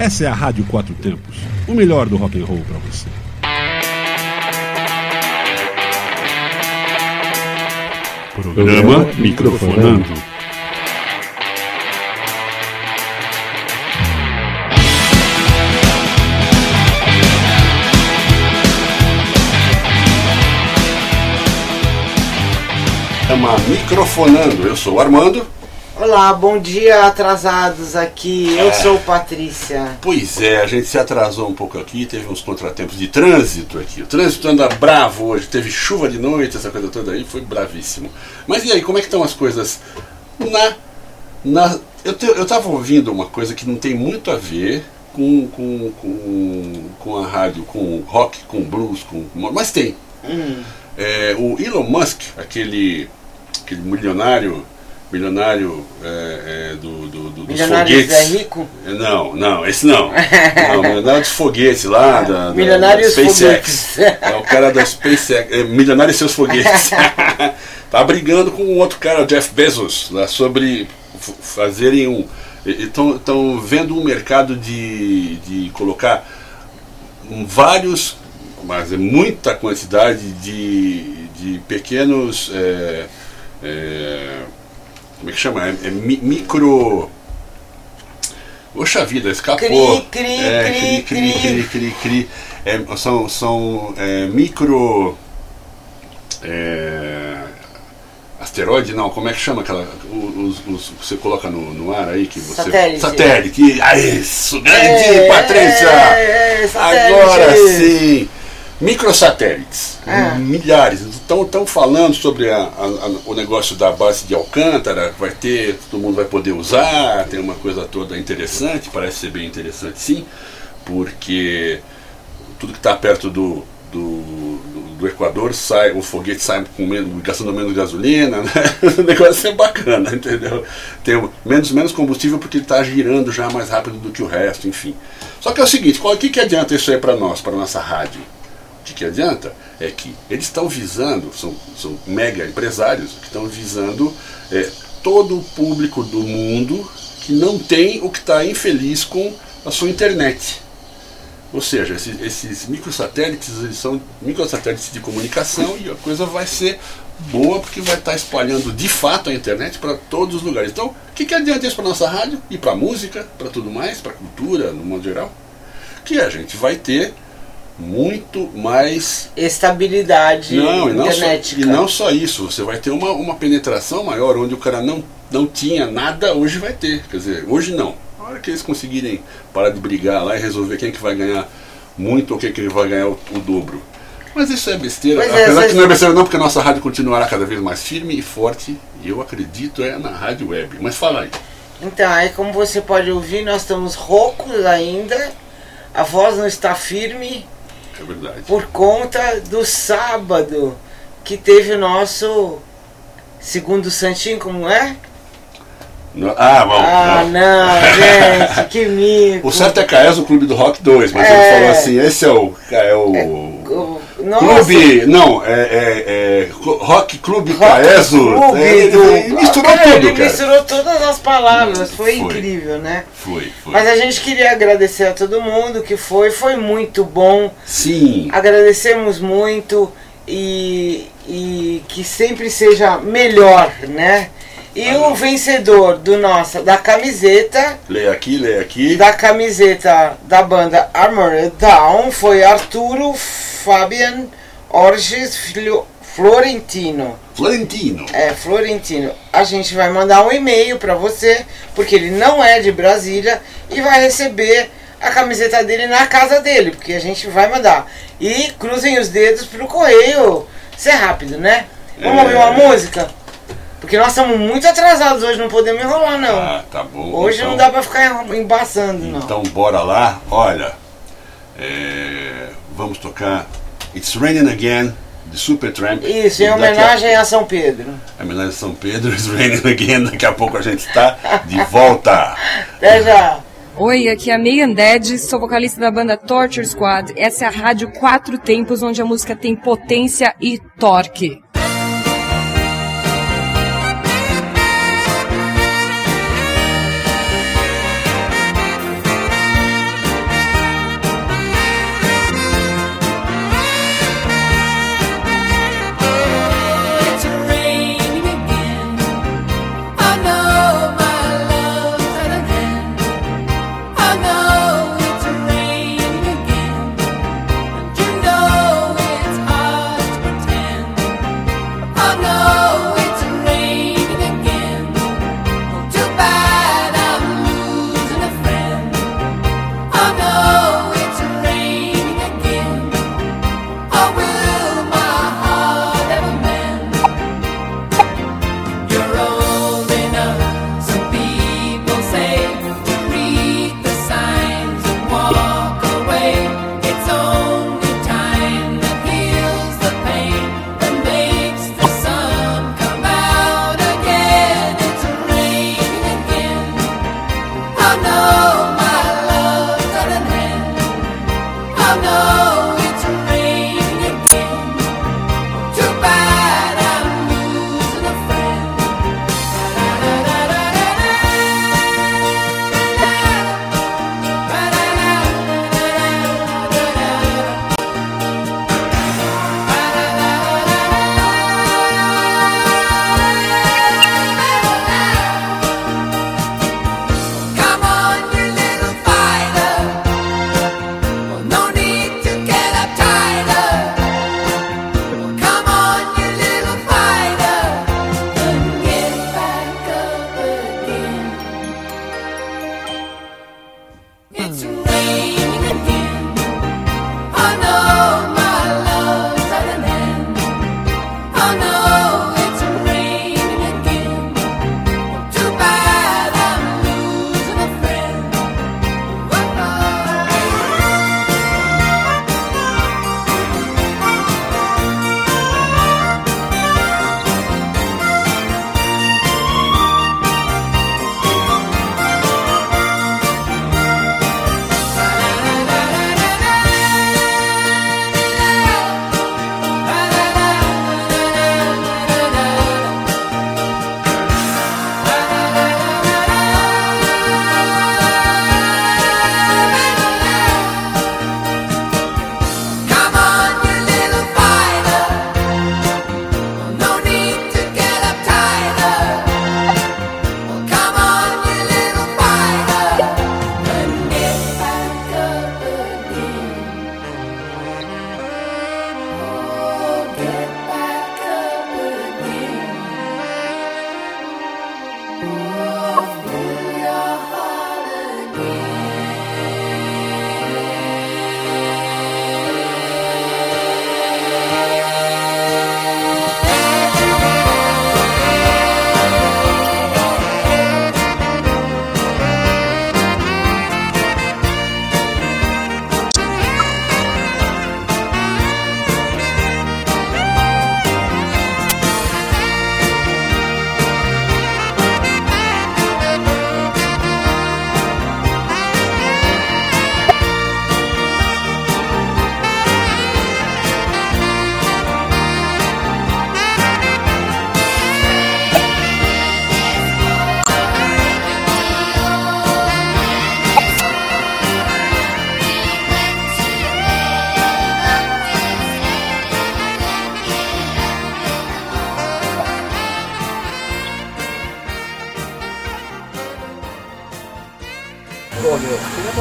Essa é a Rádio Quatro Tempos, o melhor do rock and roll para você. Programa Microfonando. Chama Microfonando. Eu sou o Armando. Olá, bom dia atrasados aqui. Eu sou Patrícia. Pois é, a gente se atrasou um pouco aqui, teve uns contratempos de trânsito aqui. O trânsito anda bravo hoje, teve chuva de noite, essa coisa toda aí, foi bravíssimo. Mas e aí, como é que estão as coisas na. na eu, te, eu tava ouvindo uma coisa que não tem muito a ver com, com, com, com a rádio, com rock, com blues, com. Mas tem. Hum. É, o Elon Musk, aquele aquele milionário milionário é, é, do, do, do, dos foguetes. é rico? Não, não, esse não. não milionário dos foguetes lá, da, milionário da, SpaceX. É o cara da SpaceX, é, milionário e seus foguetes. tá brigando com um outro cara, o Jeff Bezos, lá, sobre fazerem um. Estão vendo um mercado de, de colocar vários, mas é muita quantidade de, de pequenos. É, é, como é que chama? É, é mi, micro. Poxa vida, escapou. Cri, cri, é, cri, cri, cri, cri, cri. É, são são é, micro. É, asteroide, não, como é que chama aquela. Os, os, que você coloca no, no ar aí que você. Satélite. Satélite. Ah, isso, grande É, Patrícia! é, é. Agora sim! Microsatélites, Ah. milhares. Estão falando sobre a- a- o negócio da base de Alcântara, vai ter, todo mundo vai poder usar, tem uma coisa toda interessante, parece ser bem interessante sim, porque tudo que está perto do, do, do- do Equador sai, o foguete sai com menos, gastando menos gasolina, né? o negócio é bacana, entendeu? Tem menos, menos combustível porque ele está girando já mais rápido do que o resto, enfim. Só que é o seguinte, o que, que adianta isso aí para nós, para nossa rádio? O que, adianta é que eles estão visando, são, são mega empresários que estão visando é, todo o público do mundo que não tem o que está infeliz com a sua internet. Ou seja, esses, esses microsatélites eles são microsatélites de comunicação e a coisa vai ser boa porque vai estar espalhando de fato a internet para todos os lugares. Então, o que, que adianta isso para nossa rádio e para música, para tudo mais, para cultura, no modo geral? Que a gente vai ter muito mais Estabilidade não, e não, só, e não só isso, você vai ter uma, uma penetração maior, onde o cara não, não tinha nada, hoje vai ter. Quer dizer, hoje não. Na hora que eles conseguirem parar de brigar lá e resolver quem que vai ganhar muito ou quem que vai ganhar o, o dobro. Mas isso é besteira. Pois é, Apesar essas- que não é besteira não, porque a nossa rádio continuará cada vez mais firme e forte, e eu acredito é na rádio web. Mas fala aí. Então, aí como você pode ouvir, nós estamos roucos ainda. A voz não está firme É verdade. por conta do sábado que teve o nosso segundo santinho, como é? Não- ah, bom. Ah, não. não, gente, que mico. O certo é Caes no Clube do Rock 2, mas É. ele falou assim, esse é o. É o O- Nossa, Clube. Não, é, é, é Rock Clube Rock Caeso. Clube É, do- ele misturou Cara, tudo, ele cara. misturou todas as palavras, foi, Foi. incrível, né? Foi, foi. Mas a gente queria agradecer a todo mundo que foi, foi muito bom. Sim. Agradecemos muito e, e que sempre seja melhor, né? E o vencedor do nossa da camiseta, Leia aqui, leia aqui. da camiseta da banda Armored Down foi Arturo Fabian Orges Filho- Florentino. Florentino. É, Florentino. A gente vai mandar um e-mail pra você, porque ele não é de Brasília e vai receber a camiseta dele na casa dele, porque a gente vai mandar. E cruzem os dedos pro correio ser rápido, né? Vamos É. ouvir uma música? Porque nós estamos muito atrasados hoje, não podemos enrolar não. Ah, tá bom. hoje então, não dá pra ficar embaçando, não. Então bora lá. Olha, é, vamos tocar It's Raining Again, de Supertramp. Isso, em daqui a- homenagem a São Pedro. Em homenagem a São Pedro, It's Raining Again. Daqui a pouco a gente está de volta. Até já. Oi, aqui é a Megan Dead, sou vocalista da banda Torture Squad. Essa é a rádio Quatro Tempos, onde a música tem potência e torque.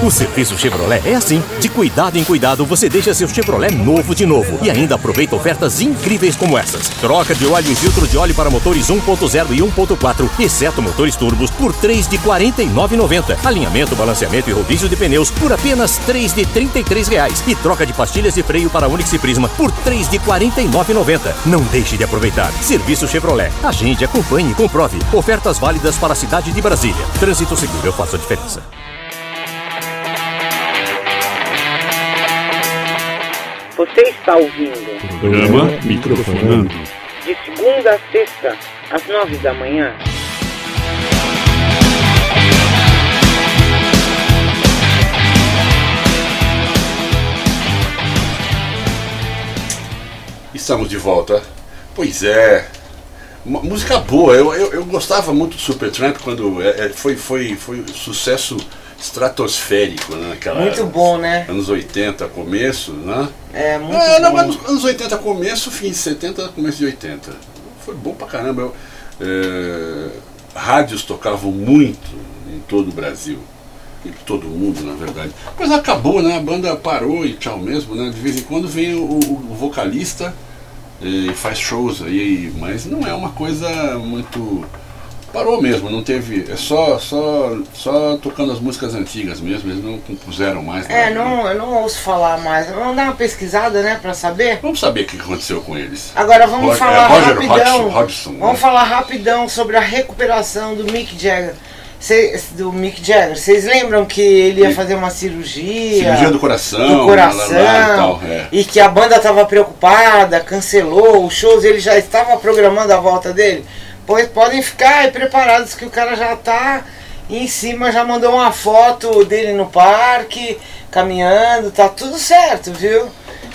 O serviço Chevrolet é assim. De cuidado em cuidado, você deixa seu Chevrolet novo de novo. E ainda aproveita ofertas incríveis como essas. Troca de óleo e filtro de óleo para motores 1.0 e 1.4, exceto motores turbos, por 3 de R$ 49,90. Alinhamento, balanceamento e rodízio de pneus por apenas 3 de 33 reais. E troca de pastilhas de freio para Onix e Prisma por 3 de R$ 49,90. Não deixe de aproveitar. Serviço Chevrolet. Agende, acompanhe e comprove. Ofertas válidas para a cidade de Brasília. Trânsito seguro, eu faço a diferença. Você está ouvindo Programa Microfonando. de segunda a sexta, às nove da manhã. Estamos de volta. Pois é. Uma música boa. Eu, eu, eu gostava muito do Supertramp quando é, é, foi, foi, foi um sucesso estratosférico, né? Naquela Muito bom, né? Anos 80, começo, né? É muito É, não, bom. mas anos 80 começo, fim de 70, começo de 80. Foi bom pra caramba. Eu, é, rádios tocavam muito em todo o Brasil. Em todo mundo, na verdade. Depois acabou, né? A banda parou e tchau mesmo, né? De vez em quando vem o, o- o vocalista e faz shows aí, mas não é uma coisa muito. Parou mesmo, não teve. É só, só, só tocando as músicas antigas mesmo, eles não compuseram mais. É, não, eu não ouço falar mais. Vamos dar uma pesquisada, né, pra saber? Vamos saber o que aconteceu com eles. Agora vamos Roger- falar é, Roger rapidão. Hodgson, Hodgson, vamos né? falar rapidão sobre a recuperação do Mick Jagger. Cê- do Mick Jagger. Vocês lembram que ele ia fazer uma cirurgia? Cirurgia do coração, do coração lá, lá, lá e tal, é. e que a banda estava preocupada, cancelou os shows, ele já estava programando a volta dele. Pois podem ficar aí preparados que o cara já tá em cima, já mandou uma foto dele no parque, caminhando, tá tudo certo, viu?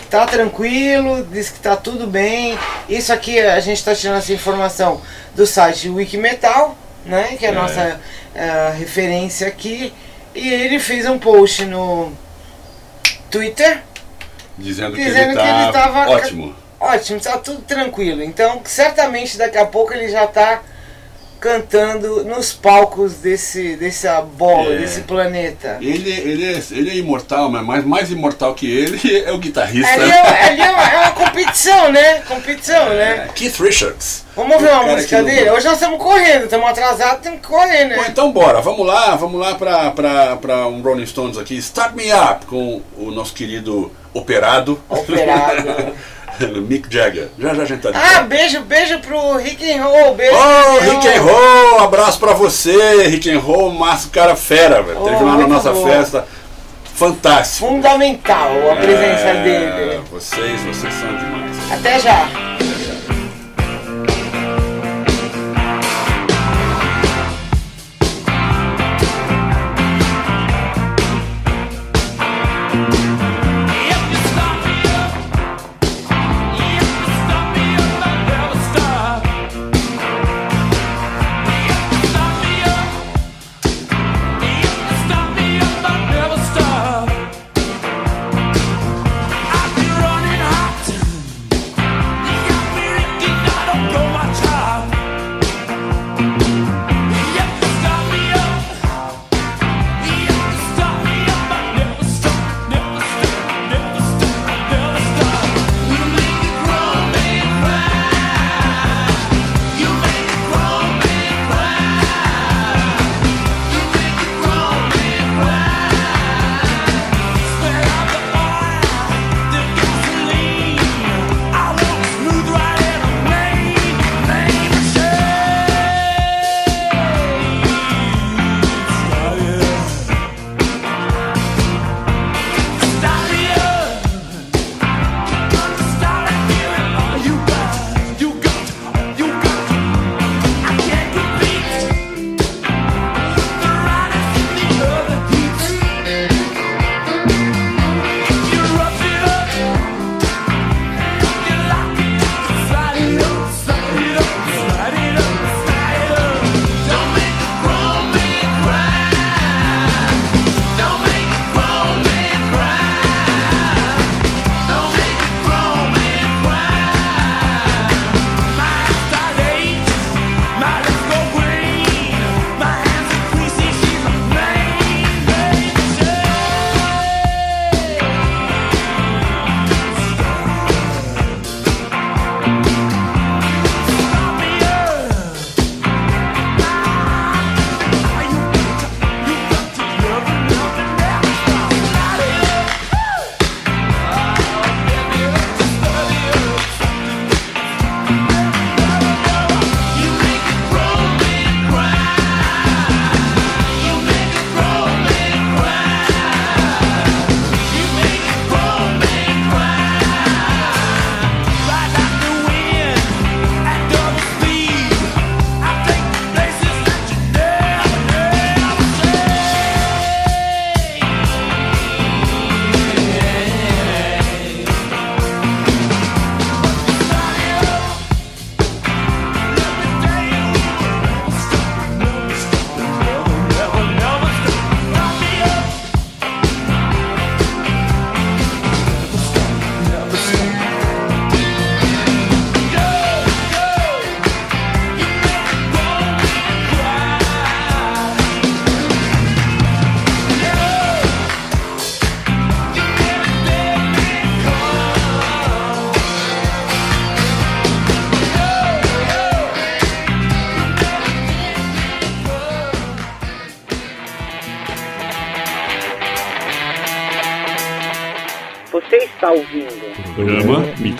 Tá tranquilo, diz que tá tudo bem. Isso aqui a gente tá tirando essa informação do site Wikimetal, né? Que é a É. nossa eh, referência aqui. E ele fez um post no Twitter Dizendo, que Dizendo ele que ele tá tava- ótimo. Ótimo, tá tudo tranquilo. Então, certamente daqui a pouco ele já tá cantando nos palcos desse dessa bola, É. desse planeta. Ele, ele, é, ele é imortal, mas mais, mais imortal que ele é o guitarrista. Ali, é, ali é, uma, é uma competição, né? Competição, né? É, Keith Richards. Vamos ver uma música que não- dele? Hoje nós estamos correndo, estamos atrasados, temos que correr, Bom, né? então bora, vamos lá, vamos lá pra um Rolling Stones aqui. Start Me Up com o nosso querido operado. Operado. Mick Jagger. Já já a gente tá de Ah, volta. beijo, beijo pro Rick and Roll, beijo. Ô, pro Rick and Roll, abraço pra você, Rick and Roll, massa, cara fera, velho. Oh, Teve lá na nossa bom. festa. Fantástico. Fundamental a presença É, dele. Vocês, vocês são demais. Até já.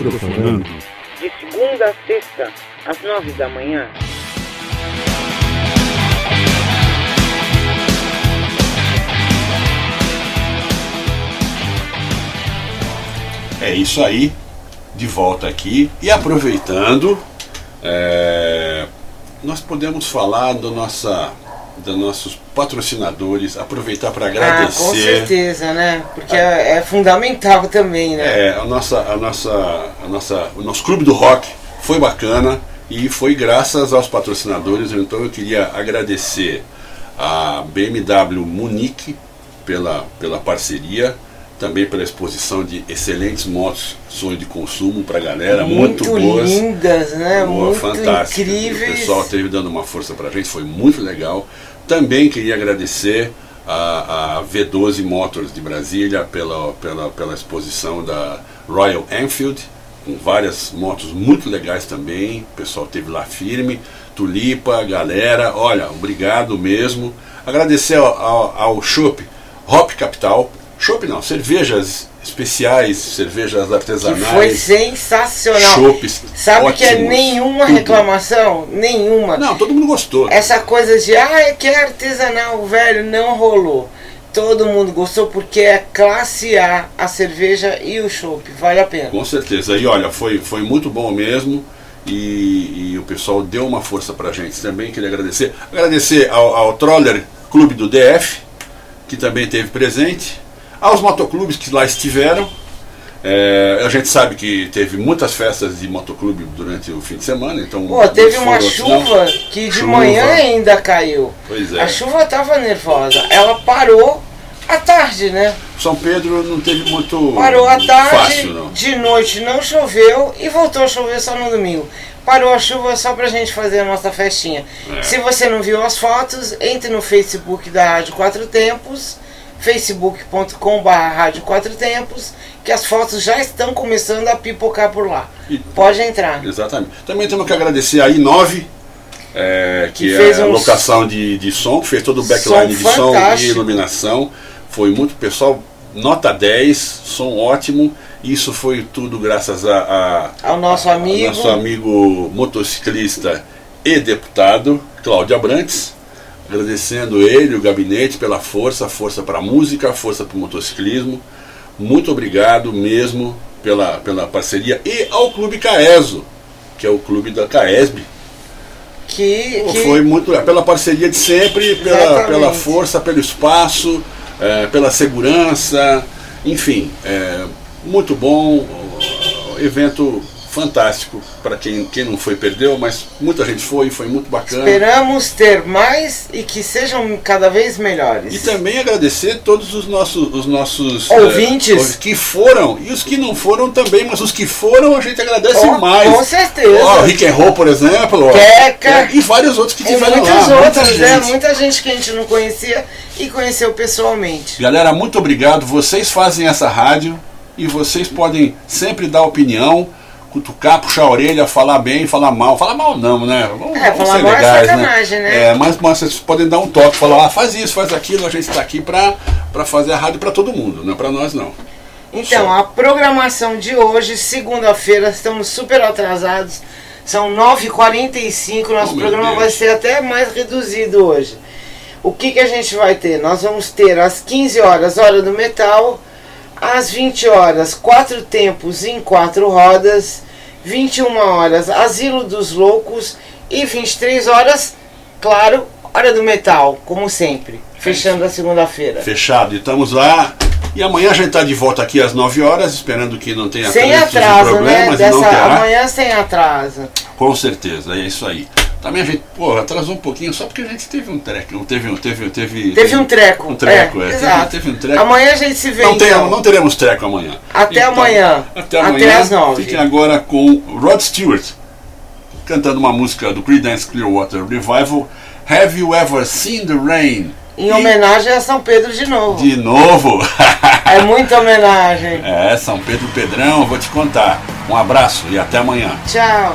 Microfonando. de segunda a sexta, às nove da manhã. É isso aí, de volta aqui e aproveitando, é, nós podemos falar do nossa, dos nossos patrocinadores, aproveitar para Ah, com agradecer. certeza, né? Porque é, é fundamental também, né? É, a nossa, a nossa, a nossa, o nosso clube do rock foi bacana e foi graças aos patrocinadores. Então eu queria agradecer a BMW Munique pela, pela parceria, também pela exposição de excelentes motos, sonho de consumo para a galera, muito, boas. lindas, né? Boa, muito fantástico. incríveis. O pessoal esteve dando uma força pra gente, foi muito legal. Também queria agradecer a, a V12 Motors de Brasília pela, pela, pela exposição da Royal Enfield, com várias motos muito legais também. O pessoal esteve lá firme. Tulipa, galera, olha, obrigado mesmo. Agradecer ao, ao, ao Shop Hop Capital. Shop não, cervejas especiais, cervejas Que artesanais. foi sensacional. Chopes Sabe que é ótimos, nenhuma tudo. reclamação? Nenhuma. Não, todo mundo gostou. Essa coisa de, ah, é que é artesanal, velho, não rolou. Todo mundo gostou porque é classe A, a cerveja e o chopp. Vale a pena. Com certeza. E olha, foi, foi muito bom mesmo. E, e o pessoal deu uma força pra gente também. Queria agradecer. Agradecer ao, ao Troller Clube do DF, que também esteve presente. Aos motoclubes que lá estiveram. É, a gente sabe que teve muitas festas de motoclube durante o fim de semana. Então Pô, teve uma não. chuva que de Chuva. manhã ainda caiu. Pois é. A chuva tava nervosa. Ela parou à tarde, né? São Pedro não teve muito Parou à tarde, fácil, de noite não choveu e voltou a chover só no domingo. Parou a chuva só pra gente fazer a nossa festinha. É. Se você não viu as fotos, entre no Facebook da Rádio Quatro Tempos, facebook.com.br Rádio Quatro Tempos, que as fotos já estão começando a pipocar por lá. E- Pode entrar. Exatamente. Também temos que agradecer a I9, é, que, Que é a locação de, de som, que fez todo o backline Som de som e iluminação. Foi muito pessoal, nota 10, som ótimo. Isso foi tudo graças a, a- Ao nosso a- amigo. nosso amigo motociclista e deputado, Cláudio Abrantes. Agradecendo ele, o gabinete, pela força, força para a música, força para o motociclismo. Muito obrigado mesmo pela, pela parceria. E ao Clube Caeso, que é o clube da Caesb. Que, que Foi muito pela parceria de sempre, pela, Exatamente. pela força, pelo espaço, eh, pela segurança, enfim, é, muito bom, evento fantástico para quem, quem não foi perdeu, mas muita gente foi, foi muito bacana. esperamos ter mais e que sejam cada vez melhores. E também agradecer todos os nossos, os nossos Ouvintes. eh, os que foram e os que não foram também, mas os que foram a gente agradece Oh, mais. com certeza. Ó, Rick and Roll, por exemplo. Queca. É, e vários outros que tiveram muitas lá. outras, muita né? gente. Muita gente que a gente não conhecia e conheceu pessoalmente. Galera, muito obrigado. Vocês fazem essa rádio e vocês podem sempre dar opinião, cutucar, puxar a orelha, falar bem, falar mal. Falar mal não, né? Vamos, É, vamos falar ser mal é legais, sacanagem, né? É, mas, mas vocês podem dar um toque, falar, ah, faz isso, faz aquilo, a gente está aqui para fazer a rádio para todo mundo, não é para nós não. Então, Só. a programação de hoje, segunda-feira, estamos super atrasados. São 9h45, nosso Oh, programa vai ser até mais reduzido hoje. O que, que a gente vai ter? Nós vamos ter às 15 horas, Hora do Metal, às 20 horas, Quatro Tempos em Quatro Rodas, 21 horas, Asilo dos Loucos e 23 horas, claro, Hora do Metal, como sempre, fechando a segunda-feira. Fechado, e estamos lá. E amanhã a gente está de volta aqui às 9 horas, esperando que não tenha Sem atraso, né? problemas, não Dessa, amanhã sem atraso. Com certeza, é isso aí. Também a gente, pô, atrasou um pouquinho só porque a gente teve um treco. não Teve, um- teve, teve, Teve um treco. Um treco, é. Teve- Exato. Teve, um treco. Amanhã a gente se vê não, então. teremos, não teremos treco amanhã. Até Então, amanhã. Até Até amanhã. às nove. Fiquem agora com Rod Stewart, cantando uma música do Creedence Clearwater Revival, Have You Ever Seen the Rain? Em homenagem a São Pedro de novo. De novo. É muita homenagem. é, São Pedro Pedrão, vou te contar. Um abraço e até amanhã. Tchau.